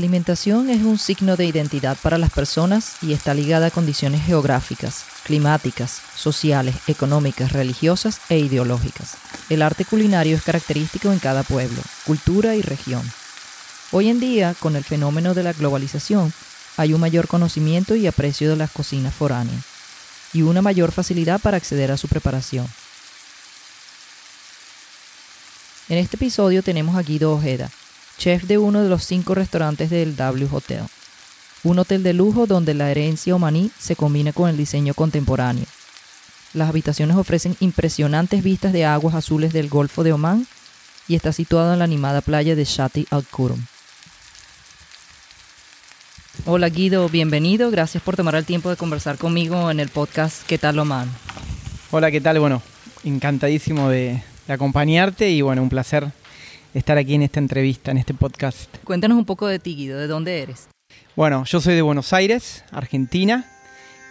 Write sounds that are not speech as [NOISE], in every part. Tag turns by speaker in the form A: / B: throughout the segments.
A: La alimentación es un signo de identidad para las personas y está ligada a condiciones geográficas, climáticas, sociales, económicas, religiosas e ideológicas. El arte culinario es característico en cada pueblo, cultura y región. Hoy en día, con el fenómeno de la globalización, hay un mayor conocimiento y aprecio de las cocinas foráneas y una mayor facilidad para acceder a su preparación. En este episodio tenemos a Guido Ojeda, chef de uno de los cinco restaurantes del W Hotel, un hotel de lujo donde la herencia omaní se combina con el diseño contemporáneo. Las habitaciones ofrecen impresionantes vistas de aguas azules del Golfo de Omán y está situado en la animada playa de Shati Al Kurum. Hola Guido, bienvenido. Gracias por tomar el tiempo de conversar conmigo en el podcast ¿Qué tal Oman?
B: Hola, ¿qué tal? Bueno, encantadísimo de, de acompañarte y bueno, un placer estar aquí en esta entrevista, en este podcast.
A: Cuéntanos un poco de ti, Guido. ¿De dónde eres?
B: Bueno, yo soy de Buenos Aires, Argentina,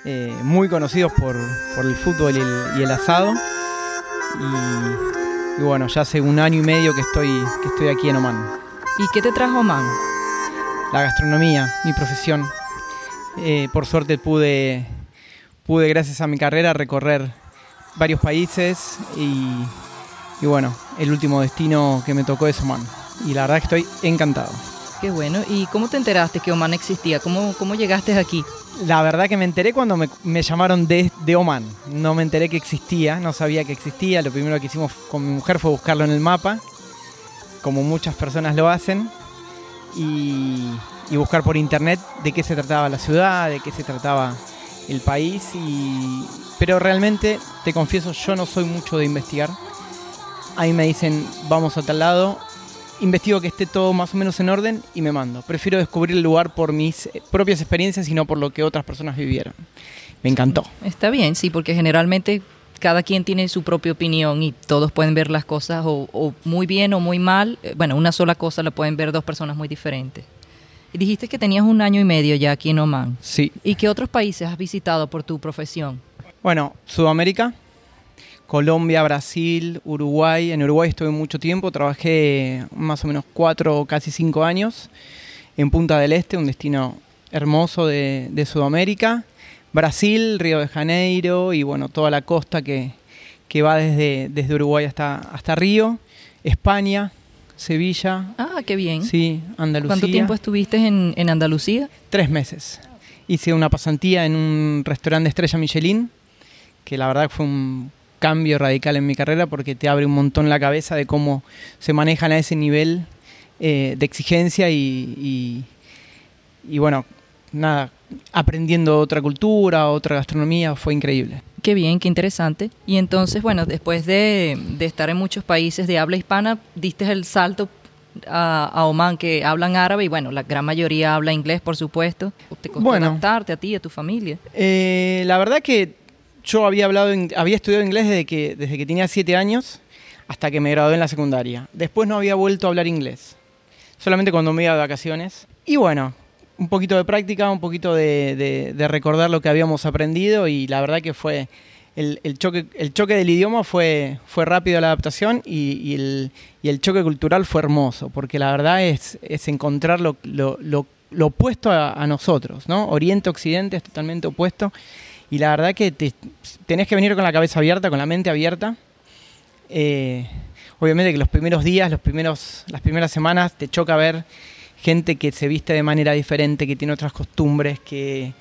B: eh, muy conocidos por, por el fútbol y el, y el asado. Y, y bueno, ya hace un año y medio que estoy, que estoy aquí en Oman.
A: ¿Y qué te trajo Oman?
B: La gastronomía, mi profesión. Eh, por suerte pude, pude, gracias a mi carrera, recorrer varios países y, y bueno, el último destino que me tocó es Oman. Y la verdad que estoy encantado.
A: Qué bueno. ¿Y cómo te enteraste que Oman existía? ¿Cómo, cómo llegaste aquí?
B: La verdad que me enteré cuando me, me llamaron de, de, Oman. No me enteré que existía, no sabía que existía. Lo primero que hicimos con mi mujer fue buscarlo en el mapa, como muchas personas lo hacen, y, y buscar por internet de qué se trataba la ciudad, de qué se trataba el país. Y, pero realmente, te confieso, yo no soy mucho de investigar. A mí me dicen, vamos a tal lado, investigo que esté todo más o menos en orden y me mando. Prefiero descubrir el lugar por mis eh, propias experiencias y no por lo que otras personas vivieron. Me encantó.
A: Está bien, sí, porque generalmente cada quien tiene su propia opinión y todos pueden ver las cosas o, o muy bien o muy mal. Eh, Bueno, una sola cosa la pueden ver dos personas muy diferentes. Y dijiste que tenías un año y medio ya aquí en Oman.
B: Sí.
A: ¿Y qué otros países has visitado por tu profesión?
B: Bueno, Sudamérica, Colombia, Brasil, Uruguay. En Uruguay estuve mucho tiempo, trabajé más o menos cuatro, casi cinco años en Punta del Este, un destino hermoso de, de Sudamérica. Brasil, Río de Janeiro y bueno, toda la costa que, que va desde, desde Uruguay hasta, hasta Río. España, Sevilla.
A: Ah, qué bien.
B: Sí, Andalucía.
A: ¿Cuánto tiempo estuviste en, en Andalucía?
B: Tres meses. Hice una pasantía en un restaurante de estrella Michelin, que la verdad fue un cambio radical en mi carrera porque te abre un montón la cabeza de cómo se manejan a ese nivel eh, de exigencia y, y, y, bueno, nada, aprendiendo otra cultura, otra gastronomía, fue increíble.
A: Qué bien, qué interesante. Y entonces, bueno, después de, de estar en muchos países de habla hispana, diste el salto a, a, Oman que hablan árabe y bueno, la gran mayoría habla inglés, por supuesto. ¿Te costó
B: bueno,
A: adaptarte a ti a tu familia?
B: Eh, la verdad que yo había hablado, había estudiado inglés desde que, desde que tenía siete años hasta que me gradué en la secundaria. Después no había vuelto a hablar inglés, solamente cuando me iba de vacaciones. Y bueno, un poquito de práctica, un poquito de, recordar lo que habíamos aprendido y la verdad que fue el, choque, el choque del idioma fue, fue rápido la adaptación y, el, choque cultural fue hermoso, porque la verdad es, es encontrar lo, lo opuesto a, a, nosotros, ¿no? Oriente-Occidente es totalmente opuesto y la verdad que te, tenés que venir con la cabeza abierta, con la mente abierta. Eh, obviamente que los primeros días, los primeros, las primeras semanas te choca ver gente que se viste de manera diferente, que tiene otras costumbres, que,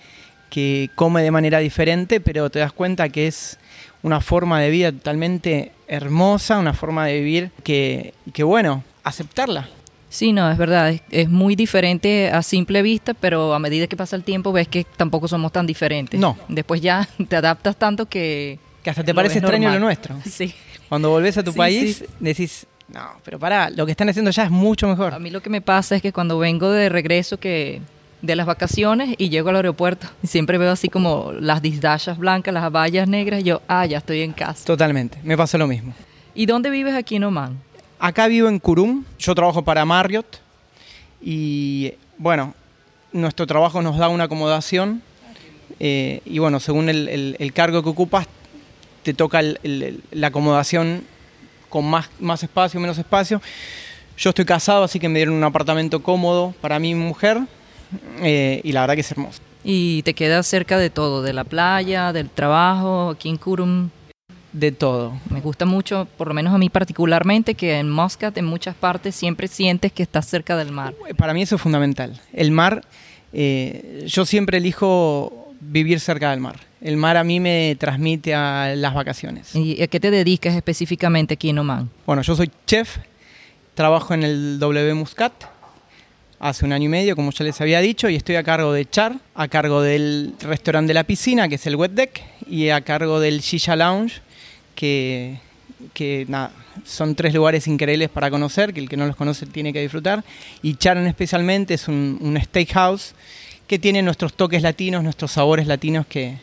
B: que come de manera diferente, pero te das cuenta que es una forma de vida totalmente hermosa, una forma de vivir que, que bueno, aceptarla.
A: Sí, no, es verdad, es, es, muy diferente a simple vista, pero a medida que pasa el tiempo ves que tampoco somos tan diferentes.
B: No.
A: Después ya [LAUGHS] te adaptas tanto que...
B: Que hasta te parece extraño normal. lo nuestro. [LAUGHS]
A: Sí.
B: Cuando volvés a tu sí, país, sí. decís, no, pero pará, lo que están haciendo ya es mucho mejor.
A: A mí lo que me pasa es que cuando vengo de regreso que de las vacaciones y llego al aeropuerto y siempre veo así como las disdashas blancas, las vallas negras y yo, ah, ya estoy en casa.
B: Totalmente, me pasa lo mismo.
A: ¿Y dónde vives aquí en Oman?
B: Acá vivo en Kurum, yo trabajo para Marriott y bueno, nuestro trabajo nos da una acomodación eh, y bueno, según el, cargo que ocupas, te toca la acomodación con más, más espacio, menos espacio. Yo estoy casado, así que me dieron un apartamento cómodo para mi mujer eh, y la verdad que es hermoso.
A: Y te quedas cerca de todo, de la playa, del trabajo, aquí en Kurum.
B: De todo.
A: Me gusta mucho, por lo menos a mí particularmente, que en Muscat, en muchas partes, siempre sientes que estás cerca del mar.
B: Para mí eso es fundamental. El mar, eh, yo siempre elijo vivir cerca del mar. El mar a mí me transmite a las vacaciones.
A: ¿Y a qué te dedicas específicamente aquí en Oman?
B: Bueno, yo soy chef, trabajo en el W Muscat hace un año y medio, como ya les había dicho, y estoy a cargo de Char, a cargo del restaurante de la piscina, que es el Wet Deck, y a cargo del Shisha Lounge, que, que nada, son tres lugares increíbles para conocer, que el que no los conoce tiene que disfrutar. Y Charon especialmente es un, un steakhouse que tiene nuestros toques latinos, nuestros sabores latinos que,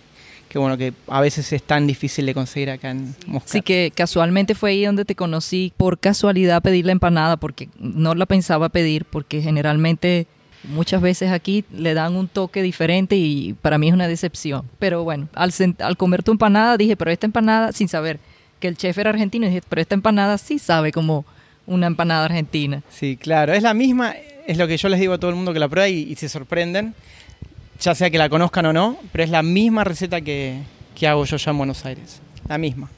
B: que bueno, que a veces es tan difícil de conseguir acá en Moscat.
A: Sí, que casualmente fue ahí donde te conocí por casualidad pedir la empanada, porque no la pensaba pedir, porque generalmente muchas veces aquí le dan un toque diferente y para mí es una decepción. Pero bueno, al, al comer tu empanada dije, pero esta empanada, sin saber que el chef era argentino, dije, pero esta empanada sí sabe como una empanada argentina.
B: Sí, claro, es la misma, es lo que yo les digo a todo el mundo que la prueba y, y se sorprenden ya sea que la conozcan o no, pero es la misma receta que, que hago yo ya en Buenos Aires, la misma.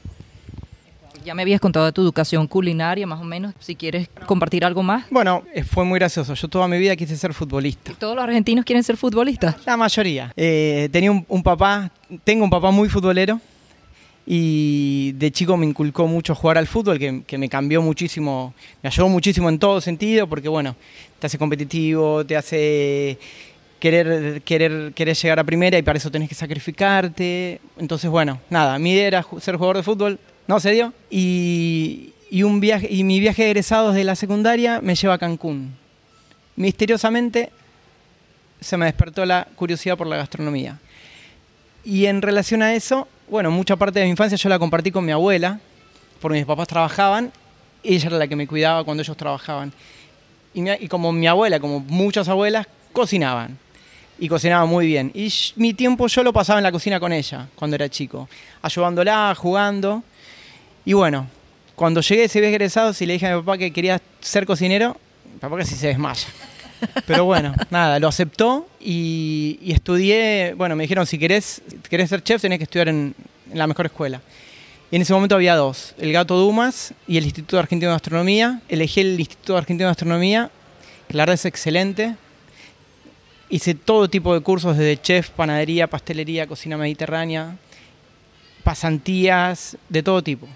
A: Ya me habías contado de tu educación culinaria, más o menos. Si quieres compartir algo más.
B: Bueno, eh, fue muy gracioso. Yo toda mi vida quise ser futbolista.
A: ¿Todos los argentinos quieren ser futbolistas?
B: La mayoría. Eh, tenía un, un, papá, tengo un papá muy futbolero y de chico me inculcó mucho jugar al fútbol, que, que, me cambió muchísimo, me ayudó muchísimo en todo sentido, porque bueno, te hace competitivo, te hace querer, querer, querer llegar a primera y para eso tenés que sacrificarte. Entonces, bueno, nada, mi idea era ser jugador de fútbol, no se dio. Y, un viaje, y mi viaje de egresados de la secundaria me lleva a Cancún. Misteriosamente se me despertó la curiosidad por la gastronomía. Y en relación a eso, bueno, mucha parte de mi infancia yo la compartí con mi abuela, porque mis papás trabajaban, ella era la que me cuidaba cuando ellos trabajaban. Y, y como mi abuela, como muchas abuelas, cocinaban y cocinaba muy bien. Y mi tiempo yo lo pasaba en la cocina con ella cuando era chico, ayudándola, jugando. Y bueno, cuando llegué ese viaje egresado, si le dije a mi papá que quería ser cocinero, mi papá casi se desmaya. Pero bueno, [LAUGHS] nada, lo aceptó y, y, estudié, bueno, me dijeron, si querés, querés ser chef, tenés que estudiar en, en, la mejor escuela. Y en ese momento había dos, el Gato Dumas y el Instituto Argentino de Gastronomía. Elegí el Instituto Argentino de Gastronomía, que la verdad es excelente, Hice todo tipo de cursos, desde chef, panadería, pastelería, cocina mediterránea, pasantías, de todo tipo.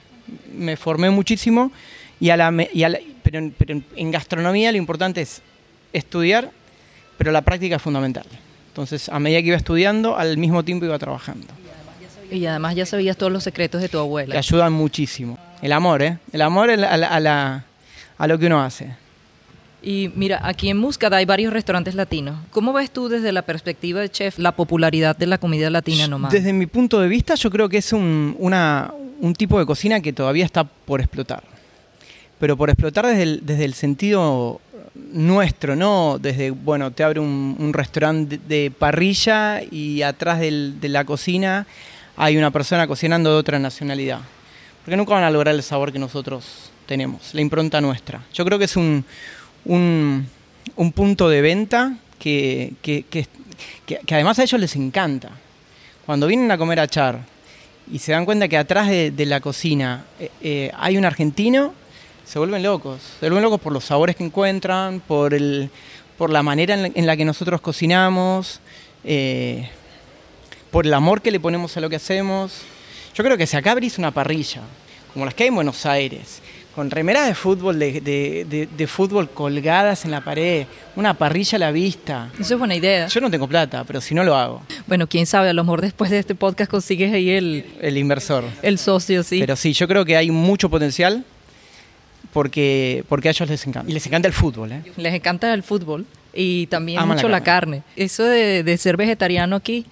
B: Me formé muchísimo, y a la, y a la, pero, pero, en gastronomía lo importante es estudiar, pero la práctica es fundamental. Entonces, a medida que iba estudiando, al mismo tiempo iba trabajando.
A: Y además ya sabías todos los secretos de tu abuela.
B: Que ayudan muchísimo. El amor, ¿eh? El amor a, la, a, la, a lo que uno hace.
A: Y mira, aquí en Muscat hay varios restaurantes latinos. ¿Cómo ves tú desde la perspectiva de chef la popularidad de la comida latina nomás?
B: Desde mi punto de vista, yo creo que es un, una, un tipo de cocina que todavía está por explotar. Pero por explotar desde el, desde el sentido nuestro, ¿no? Desde, bueno, te abre un, restaurante de, parrilla y atrás de la cocina hay una persona cocinando de otra nacionalidad. Porque nunca van a lograr el sabor que nosotros tenemos, la impronta nuestra. Yo creo que es un, un, un punto de venta que, que, que, que, además a ellos les encanta. Cuando vienen a comer a Char y se dan cuenta que atrás de, la cocina eh, eh, hay un argentino, se vuelven locos. Se vuelven locos por los sabores que encuentran, por, el, por la manera en la, en la que nosotros cocinamos, eh, por el amor que le ponemos a lo que hacemos. Yo creo que si acá abrís una parrilla, como las que hay en Buenos Aires, con remeras de fútbol, de, de, de, de, fútbol colgadas en la pared, una parrilla a la vista.
A: Eso es buena idea.
B: Yo no tengo plata, pero si no lo hago.
A: Bueno, quién sabe, a lo mejor después de este podcast consigues ahí el...
B: El inversor.
A: El socio, sí.
B: Pero sí, yo creo que hay mucho potencial porque, porque a ellos les encanta. Y les encanta el fútbol, ¿eh?
A: Les encanta el fútbol y también Aman mucho la carne. la carne. Eso de, de, ser vegetariano aquí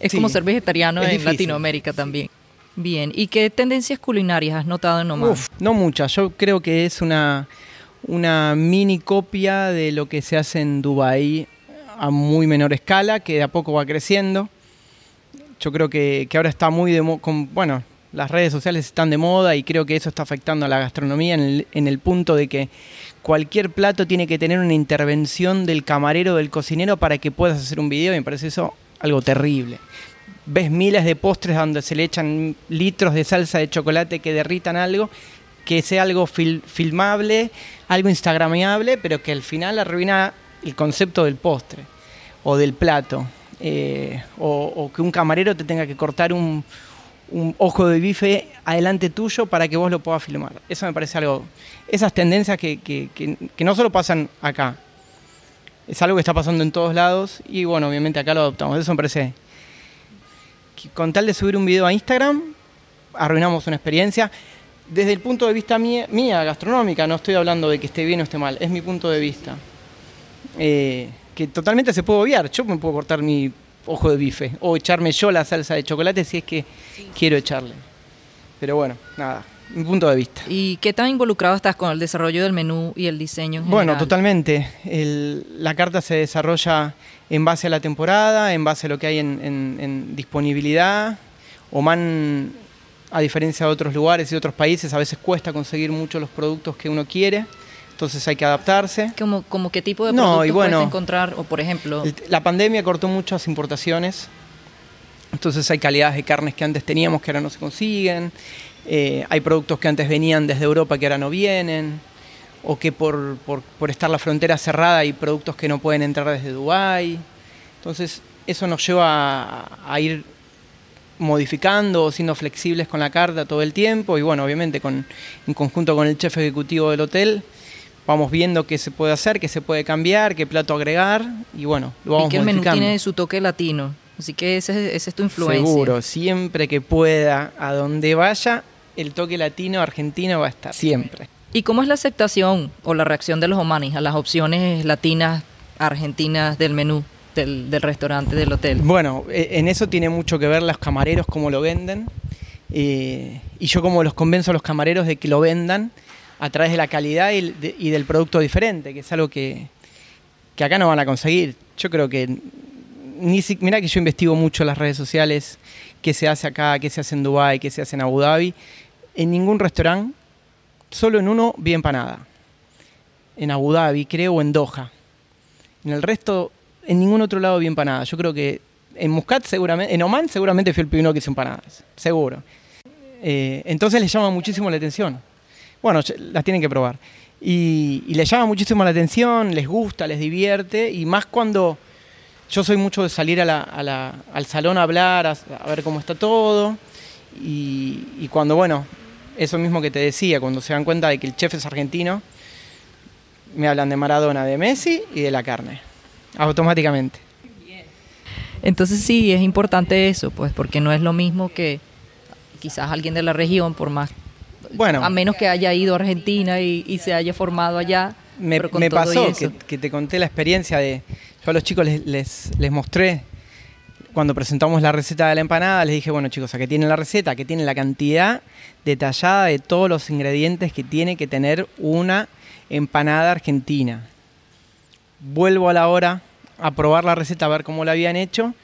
A: es sí, como ser vegetariano en difícil. Latinoamérica también. Bien, ¿y qué tendencias culinarias has notado en Oman?
B: Uf, no muchas, yo creo que es una, una mini copia de lo que se hace en Dubái a muy menor escala, que de a poco va creciendo. Yo creo que, que ahora está muy de con, bueno, las redes sociales están de moda y creo que eso está afectando a la gastronomía en el, en el punto de que cualquier plato tiene que tener una intervención del camarero, del cocinero para que puedas hacer un video y me parece eso algo terrible. Ves miles de postres donde se le echan litros de salsa de chocolate que derritan algo, que sea algo filmable, algo instagramiable, pero que al final arruina el concepto del postre o del plato. Eh, o, que un camarero te tenga que cortar un, ojo de bife adelante tuyo para que vos lo puedas filmar. Eso me parece algo, esas tendencias que, que, no solo pasan acá, es algo que está pasando en todos lados y bueno, obviamente acá lo adoptamos. Eso me parece que con tal de subir un video a Instagram, arruinamos una experiencia. Desde el punto de vista mía, mía gastronómica, no estoy hablando de que esté bien o esté mal, es mi punto de vista. Eh, que totalmente se puede obviar. Yo me puedo cortar mi ojo de bife o echarme yo la salsa de chocolate si es que quiero echarle. Pero bueno, nada, mi punto de vista.
A: ¿Y qué tan involucrado estás con el desarrollo del menú y el diseño?
B: bueno, totalmente. la carta se desarrolla en base a la temporada, en base a lo que hay en, en disponibilidad. Oman, a diferencia de otros lugares y otros países, a veces cuesta conseguir mucho los productos que uno quiere entonces hay que adaptarse.
A: ¿Como, como qué tipo de productos no, puedes encontrar? O por ejemplo...
B: La pandemia cortó muchas importaciones, entonces hay calidades de carnes que antes teníamos que ahora no se consiguen, eh, hay productos que antes venían desde Europa que ahora no vienen, o que por, por, estar la frontera cerrada hay productos que no pueden entrar desde Dubái. Entonces eso nos lleva a, a ir modificando o siendo flexibles con la carta todo el tiempo y bueno, obviamente con, en conjunto con el chef ejecutivo del hotel vamos viendo qué se puede hacer, qué se puede cambiar, qué plato agregar y bueno,
A: lo vamos Y que el menú tiene su toque latino, así que ese, es tu influencia.
B: Seguro, siempre que pueda, a donde vaya, el toque latino argentino va a estar, siempre.
A: ¿Y cómo es la aceptación o la reacción de los omanis a las opciones latinas argentinas del menú? Del, del restaurante, del hotel.
B: Bueno, e, en eso tiene mucho que ver los camareros, cómo lo venden. Eh, y yo como los convenzo a los camareros de que lo vendan a través de la calidad y, del producto diferente, que es algo que, acá no van a conseguir. Yo creo que, ni mira que yo investigo mucho las redes sociales, qué se hace acá, qué se hace en Dubái, qué se hace en Abu Dhabi. En ningún restaurante, solo en uno vi empanada. En Abu Dhabi, creo, o en Doha. En el resto, en ningún otro lado vi empanada. Yo creo que en Muscat seguramente, en Oman seguramente fui el primero que hizo empanadas, seguro. Eh, entonces les llama muchísimo la atención. Bueno, las tienen que probar. Y, les llama muchísimo la atención, les gusta, les divierte, y más cuando yo soy mucho de salir al salón a hablar, a, ver cómo está todo, y, cuando, bueno, eso mismo que te decía, cuando se dan cuenta de que el chef es argentino, me hablan de Maradona, de Messi y de la carne, automáticamente.
A: Entonces sí, es importante eso, pues, porque no es lo mismo que quizás alguien de la región, por más bueno, a menos que haya ido a Argentina y, se haya formado allá.
B: Me, pasó que, te conté la experiencia de, yo a los chicos les, les, mostré cuando presentamos la receta de la empanada, les dije, bueno chicos, aquí tienen la receta, que tiene la cantidad detallada de todos los ingredientes que tiene que tener una empanada argentina. Vuelvo a la hora a probar la receta, a ver cómo la habían hecho.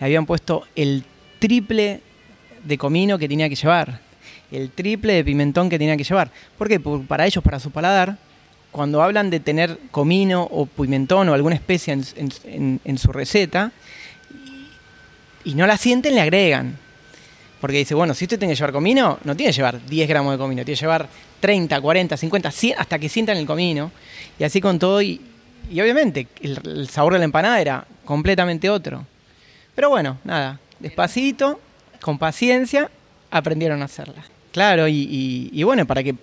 B: Le habían puesto el triple de comino que tenía que llevar el triple de pimentón que tenía que llevar. Porque para ellos, para su paladar, cuando hablan de tener comino o pimentón o alguna especie en, su receta y no la sienten, le agregan. Porque dice, bueno, si usted tiene que llevar comino, no tiene que llevar 10 gramos de comino, tiene que llevar 30, 40, 50, 100, hasta que sientan el comino. Y así con todo. Y, obviamente el, sabor de la empanada era completamente otro. Pero bueno, nada, despacito, con paciencia, aprendieron a hacerla. Claro, y, bueno, para que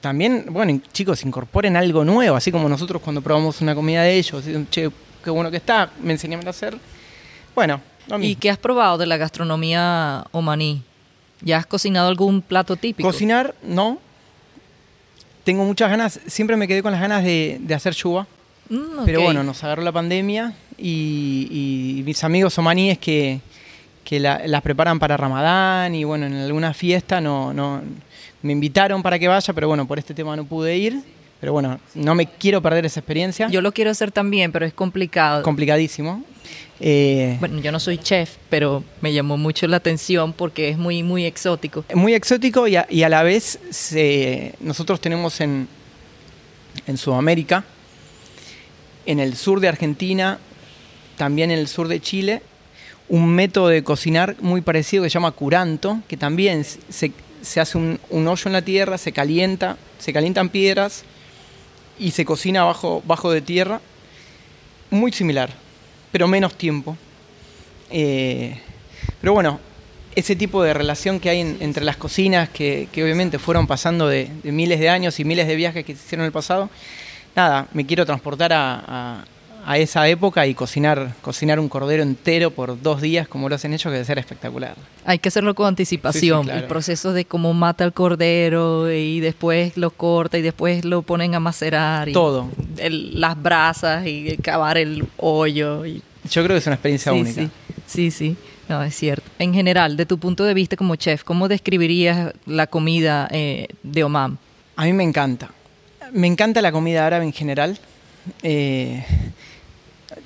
B: también, bueno, chicos, incorporen algo nuevo, así como nosotros cuando probamos una comida de ellos, che, qué bueno que está, me enseñaron a hacer. Bueno,
A: ¿Y qué has probado de la gastronomía omaní? ¿Ya has cocinado algún plato típico?
B: Cocinar, no. Tengo muchas ganas, siempre me quedé con las ganas de, hacer chuba. Mm, Pero bueno, nos agarró la pandemia y, y mis amigos omaníes que, que las preparan para Ramadán y bueno, en alguna fiesta no, no, me invitaron para que vaya, pero bueno, por este tema no pude ir, Pero bueno, no me quiero perder esa experiencia.
A: Yo lo quiero hacer también, pero es complicado.
B: Complicadísimo. Eh,
A: bueno, yo no soy chef, pero me llamó mucho la atención porque es muy, muy exótico.
B: Muy exótico y a, y a la vez nosotros tenemos en, en Sudamérica, en el sur de Argentina, también en el sur de Chile, un método de cocinar muy parecido que se llama curanto, que también se, se hace un, un, hoyo en la tierra, se calienta, se calientan piedras y se cocina bajo, bajo de tierra. Muy similar, pero menos tiempo. Eh, pero bueno, ese tipo de relación que hay entre las cocinas, que, que obviamente fueron pasando de, miles de años y miles de viajes que se hicieron en el pasado, nada, me quiero transportar a esa época y cocinar, cocinar un cordero entero por dos días como lo hacen ellos, que debe ser espectacular.
A: Hay que hacerlo con anticipación, el proceso de cómo mata el cordero y después lo corta y después lo ponen a macerar. Y
B: Todo.
A: las brasas y cavar el hoyo. Y...
B: Yo creo que es una experiencia única.
A: Sí, sí, no, es cierto. En general, de tu punto de vista como chef, ¿cómo describirías la comida eh, de Oman?
B: A mí me encanta. Me encanta la comida árabe en general. Eh,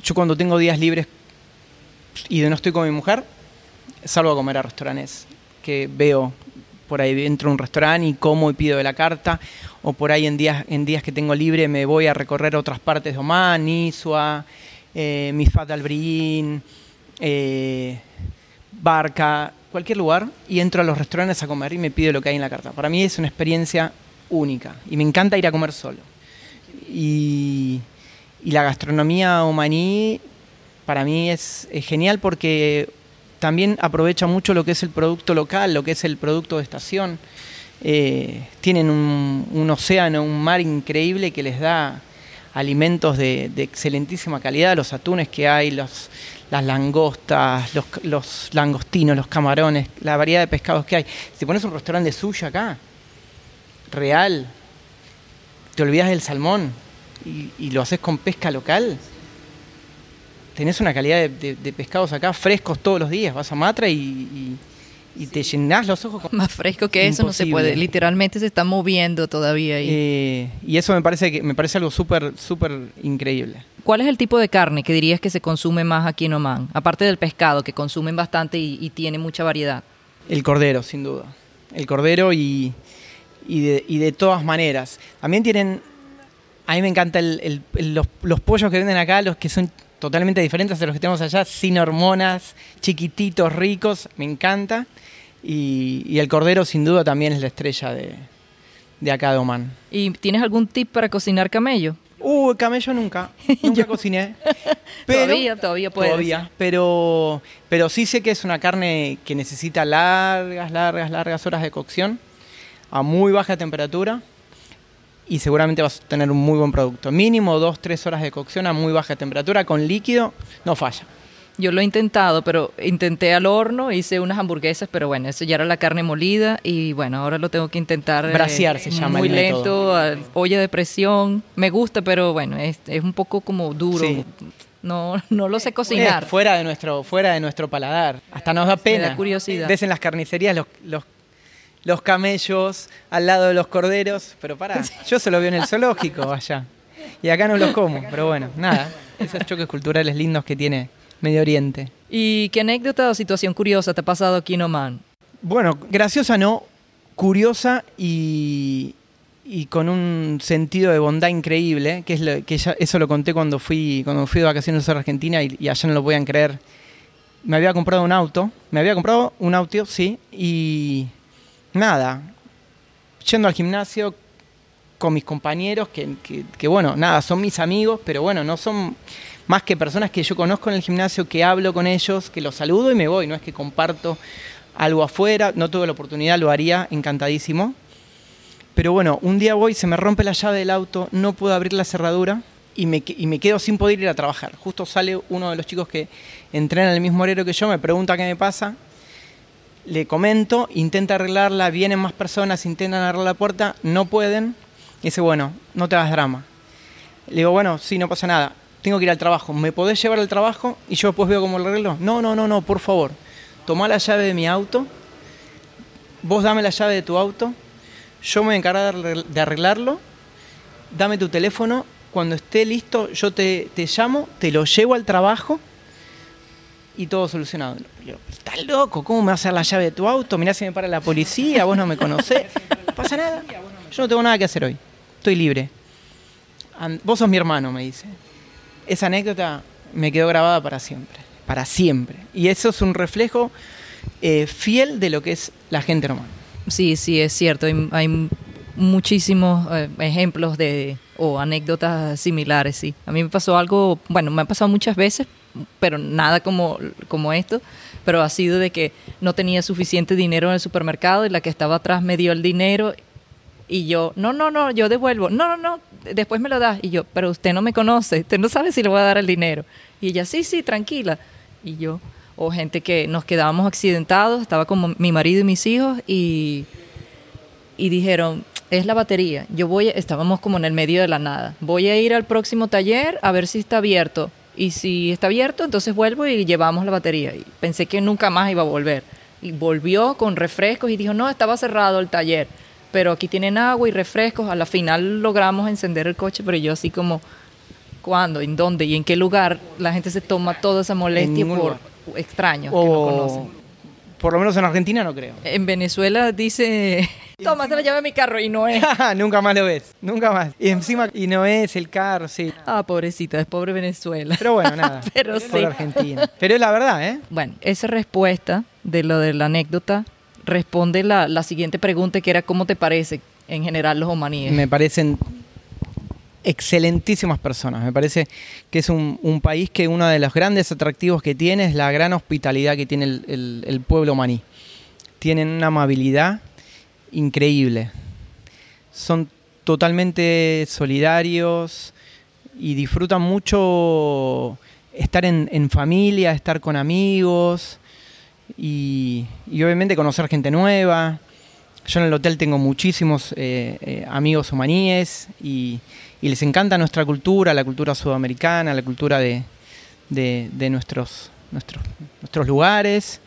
B: yo cuando tengo días libres y no estoy con mi mujer, salgo a comer a restaurantes que veo por ahí dentro de un restaurante y como y pido de la carta, o por ahí en días, en días que tengo libre me voy a recorrer otras partes de Oman, Niswa, eh, Misfat al eh, Barca, cualquier lugar, y entro a los restaurantes a comer y me pido lo que hay en la carta. Para mí es una experiencia única y me encanta ir a comer solo. Y y la gastronomía omaní para mí es, genial porque también aprovecha mucho lo que es el producto local, lo que es el producto de estación. Eh, tienen un, océano, un mar increíble que les da alimentos de, excelentísima calidad, los atunes que hay, los, las langostas, los, los, langostinos, los camarones, la variedad de pescados que hay. Si pones un restaurante de sushi acá, real, te olvidas del salmón, y, lo haces con pesca local, tenés una calidad de, pescados acá frescos todos los días. Vas a Matra y, te llenás los ojos.
A: Más fresco que eso no se puede. Literalmente se está moviendo todavía ahí.
B: Eh, y eso me parece, que, me parece algo súper, súper increíble.
A: ¿Cuál es el tipo de carne que dirías que se consume más aquí en Oman? Aparte del pescado, que consumen bastante y, tiene mucha variedad.
B: El cordero, sin duda. El cordero y, de, y de todas maneras. También tienen a mí me encantan los, pollos que venden acá, los que son totalmente diferentes a los que tenemos allá, sin hormonas, chiquititos, ricos, me encanta. Y, el cordero sin duda también es la estrella de, acá de Oman.
A: ¿Y tienes algún tip para cocinar camello?
B: Uh, camello nunca, [LAUGHS] nunca cociné. [LAUGHS]
A: todavía, todavía puedes.
B: Todavía, pero, pero sí sé que es una carne que necesita largas, largas, largas horas de cocción a muy baja temperatura y seguramente vas a tener un muy buen producto. Mínimo 2-3 horas de cocción a muy baja temperatura con líquido, no falla.
A: Yo lo he intentado, pero intenté al horno, hice unas hamburguesas, pero bueno, eso ya era la carne molida y bueno, ahora lo tengo que intentar.
B: Eh, Brasear se llama.
A: Muy lento, olla de presión. Me gusta, pero bueno, es, es un poco como duro. No, no lo sé cocinar.
B: fuera de nuestro, fuera de nuestro paladar. Hasta nos da pena.
A: Me da curiosidad.
B: Ves en las carnicerías los, los los camellos al lado de los corderos, pero para, [LAUGHS] yo se lo veo en el zoológico allá. Y acá no los como, pero bueno, nada, esos choques culturales lindos que tiene Medio Oriente.
A: ¿Y qué anécdota o situación curiosa te ha pasado aquí en Oman?
B: Bueno, graciosa no, curiosa y, y con un sentido de bondad increíble, que, es que eso lo conté cuando fui, cuando fui de vacaciones a Argentina y, y allá no lo podían creer. Me había comprado un auto, me había comprado un auto, sí, y nada, yendo al gimnasio con mis compañeros, que, bueno, nada, son mis amigos, pero bueno, no son más que personas que yo conozco en el gimnasio, que hablo con ellos, que los saludo y me voy, no es que comparto algo afuera, no tuve la oportunidad, lo haría encantadísimo. Pero bueno, un día voy, se me rompe la llave del auto, no puedo abrir la cerradura y me, y me quedo sin poder ir a trabajar. Justo sale uno de los chicos que entrenan el mismo horario que yo, me pregunta qué me pasa, le comento, intenta arreglarla, vienen más personas, intentan arreglar la puerta, no pueden. Y dice, bueno, no te hagas drama. Le digo, bueno, sí, no pasa nada. Tengo que ir al trabajo. ¿Me podés llevar al trabajo? Y yo después veo cómo lo arreglo. No, no, no, no, por favor. Toma la llave de mi auto. Vos dame la llave de tu auto. Yo me voy de arreglarlo. dame tu teléfono, cuando esté listo yo te, te llamo, te lo llevo al trabajo y todo solucionado. Estás loco, ¿cómo me vas a dar la llave de tu auto? Mirá si me para la policía, vos no me conocés. No [LAUGHS] pasa nada, yo no tengo nada que hacer hoy, estoy libre. Vos sos mi hermano, me dice. Esa anécdota me quedó grabada para siempre, para siempre. Y eso es un reflejo eh, fiel de lo que es la gente romana.
A: Sí, sí, es cierto. Hay, hay muchísimos eh, ejemplos de o anécdotas similares, sí. A mí me pasó algo, bueno, me ha pasado muchas veces, pero nada como, como esto, pero ha sido de que no tenía suficiente dinero en el supermercado y la que estaba atrás me dio el dinero y yo, no, no, no, yo devuelvo, no, no, no, después me lo das. Y yo, pero usted no me conoce, usted no sabe si le voy a dar el dinero. Y ella, sí, sí, tranquila. Y yo, o gente que nos quedábamos accidentados, estaba como mi marido y mis hijos y, y dijeron, es la batería, yo voy, estábamos como en el medio de la nada, voy a ir al próximo taller a ver si está abierto. Y si está abierto, entonces vuelvo y llevamos la batería. Y pensé que nunca más iba a volver. Y volvió con refrescos y dijo, no, estaba cerrado el taller pero aquí tienen agua y refrescos. A la final logramos encender el coche, pero yo así como, ¿cuándo? ¿En dónde? ¿Y en qué lugar la gente se toma toda esa molestia por
B: lugar.
A: extraños que no
B: O
A: conocen?
B: por lo menos en Argentina no creo.
A: En Venezuela dice, toma, te la llave mi carro y no es. [LAUGHS]
B: nunca más lo ves, nunca más. Y encima, y no es el carro, sí.
A: Ah, pobrecita, es pobre Venezuela.
B: Pero bueno, nada. [LAUGHS]
A: Pero
B: por
A: sí.
B: Argentina. Pero es la verdad, ¿eh?
A: Bueno, esa respuesta de lo de la anécdota responde la, la siguiente pregunta que era ¿cómo te parece en general los omaníes?
B: Me parecen excelentísimas personas. Me parece que es un, un país que uno de los grandes atractivos que tiene es la gran hospitalidad que tiene el, el- el pueblo maní. Tienen una amabilidad increíble. Son totalmente solidarios y disfrutan mucho estar en, familia, estar con amigos y, obviamente conocer gente nueva. Yo en el hotel tengo muchísimos eh, eh, amigos omaníes y, les encanta nuestra cultura, la cultura sudamericana, la cultura de nuestros, nuestros, nuestros lugares.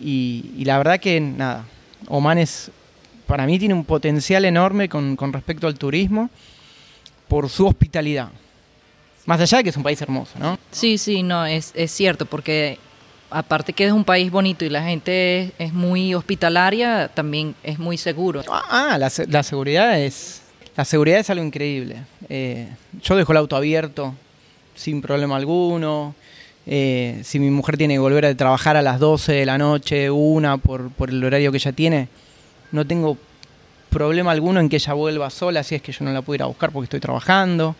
B: Y, y la verdad que nada, Oman es, para mí tiene un potencial enorme con, con respecto al turismo por su hospitalidad. Más allá de que es un país hermoso, ¿no?
A: Sí, sí, no, es, es cierto, porque aparte que es un país bonito y la gente es, es muy hospitalaria, también es muy seguro.
B: Ah, la, la seguridad es. La seguridad es algo increíble. Eh, yo dejo el auto abierto sin problema alguno. Eh, si mi mujer tiene que volver a trabajar a las 12 de la noche, una, por, por el horario que ella tiene, no tengo problema alguno en que ella vuelva sola si es que yo no la puedo ir a buscar porque estoy trabajando.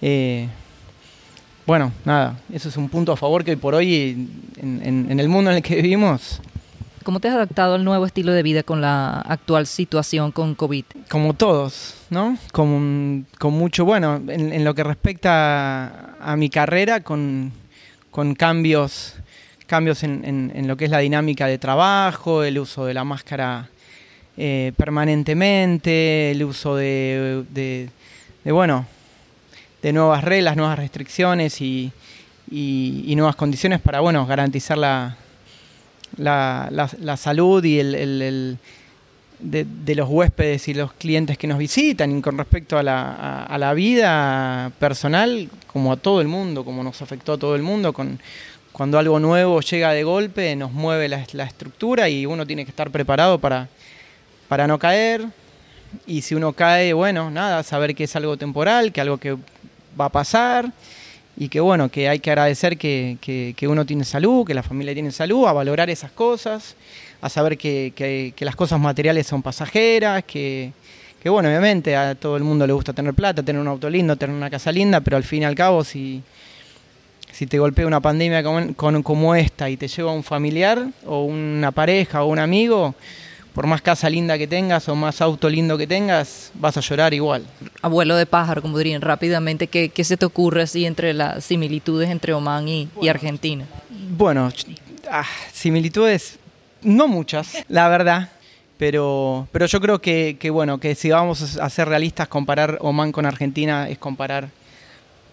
B: Eh, bueno, nada, eso es un punto a favor que hoy por hoy, en, en- en el mundo en el que vivimos,
A: ¿Cómo te has adaptado al nuevo estilo de vida con la actual situación con COVID?
B: como todos, ¿no? Con, con mucho, bueno, en, en lo que respecta a, mi carrera, con, con cambios, cambios en lo que es la dinámica de trabajo, el uso de la máscara eh, permanentemente, el uso de, de- bueno, de nuevas reglas, nuevas restricciones y, nuevas condiciones para, bueno, garantizar la, la, la- salud y el- de, los huéspedes y los clientes que nos visitan. Y con respecto a la, a, a la vida personal, como a todo el mundo, como nos afectó a todo el mundo, con, cuando algo nuevo llega de golpe, nos mueve la, la estructura y uno tiene que estar preparado para, para no caer. Y si uno cae, bueno, nada, saber que es algo temporal, que algo que va a pasar y que bueno, que hay que agradecer que, que- uno tiene salud, que la familia tiene salud, a valorar esas cosas, a saber que, que- las cosas materiales son pasajeras, que, bueno, obviamente a todo el mundo le gusta tener plata, tener un auto lindo, tener una casa linda, pero al fin y al cabo si, si te golpea una pandemia como, como esta y te lleva un familiar o una pareja o un amigo, por más casa linda que tengas o más auto lindo que tengas, vas a llorar igual.
A: Abuelo de pájaro, como dirían rápidamente, ¿qué, qué se te ocurre así entre las similitudes entre Oman y, y Argentina?
B: Bueno, ah, similitudes, no muchas, la verdad. Pero, pero yo creo que, que, bueno, que si vamos a ser realistas, comparar Oman con Argentina es comparar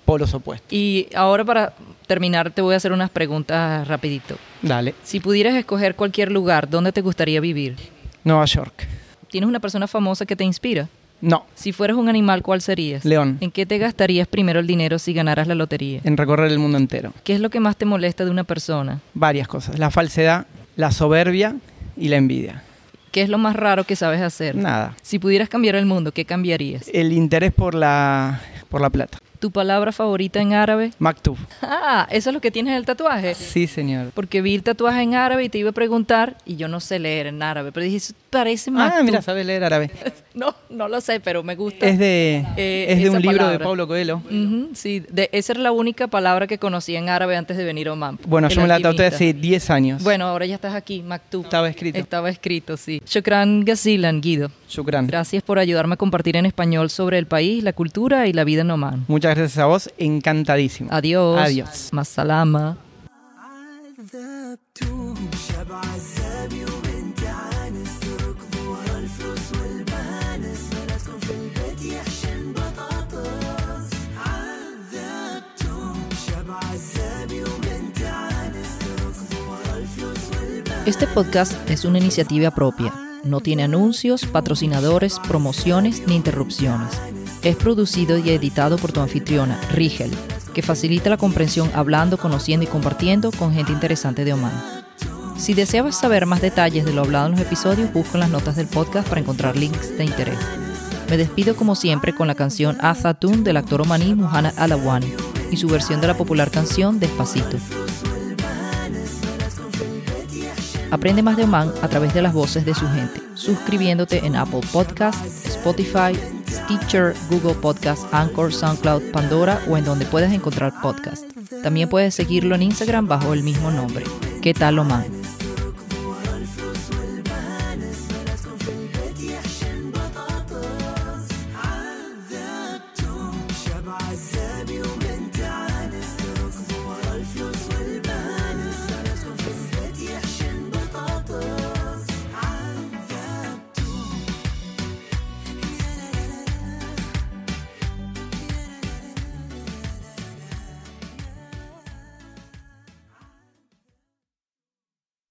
B: polos opuestos.
A: Y ahora para terminar te voy a hacer unas preguntas rapidito.
B: Dale.
A: Si pudieras escoger cualquier lugar, ¿dónde te gustaría vivir?
B: Nueva York.
A: ¿Tienes una persona famosa que te inspira?
B: No,
A: Si fueras un animal, ¿cuál serías?
B: león.
A: ¿En qué te gastarías primero el dinero si ganaras la lotería?
B: En recorrer el mundo entero.
A: ¿Qué es lo que más te molesta de una persona?
B: Varias cosas. La falsedad, la soberbia y la envidia.
A: ¿Qué es lo más raro que sabes hacer?
B: Nada.
A: Si pudieras cambiar el mundo, ¿qué cambiarías?
B: El interés por la, por la plata.
A: ¿Tu palabra favorita en árabe?
B: Maktub.
A: Ah, eso es lo que tienes en el tatuaje.
B: Sí, señor.
A: Porque vi el tatuaje en árabe y te iba a preguntar, y yo no sé leer en árabe, pero dije, "Eso parece
B: Ah,
A: maktub".
B: mira, sabes leer árabe. [LAUGHS]
A: No, no lo sé, pero me gusta.
B: Es de,
A: Eh,
B: es de un libro de
A: palabra.
B: Pablo Coelho.
A: Ujú, sí, de, esa era la única palabra que conocí en árabe antes de venir a Oman.
B: Bueno, yo me la
A: alquimista.
B: hace 10 años.
A: Bueno, ahora ya estás aquí, Maktub.
B: Estaba escrito.
A: Estaba escrito, sí. Shukran Gazilan, Guido.
B: Shukran.
A: Gracias por ayudarme a compartir en español sobre el país, la cultura y la vida en Oman.
B: Muchas gracias a vos. Encantadísimo.
A: Adiós.
B: Adiós.
A: Masalama. Este podcast es una iniciativa propia. No tiene anuncios, patrocinadores, promociones ni interrupciones. Es producido y editado por tu anfitriona, Rigel, que facilita la comprensión hablando, conociendo y compartiendo con gente interesante de Oman. Si deseas saber más detalles de lo hablado en los episodios, busca en las notas del podcast para encontrar links de interés. Me despido como siempre con la canción Azatun del actor omaní Muhammad Alawani y su versión de la popular canción Despacito. Aprende más de Oman a través de las voces de su gente, suscribiéndote en Apple Podcasts, Spotify, Stitcher, Google Podcasts, Anchor, SoundCloud, Pandora o en donde puedas encontrar podcasts. También puedes seguirlo en Instagram bajo el mismo nombre. ¿Qué tal Oman?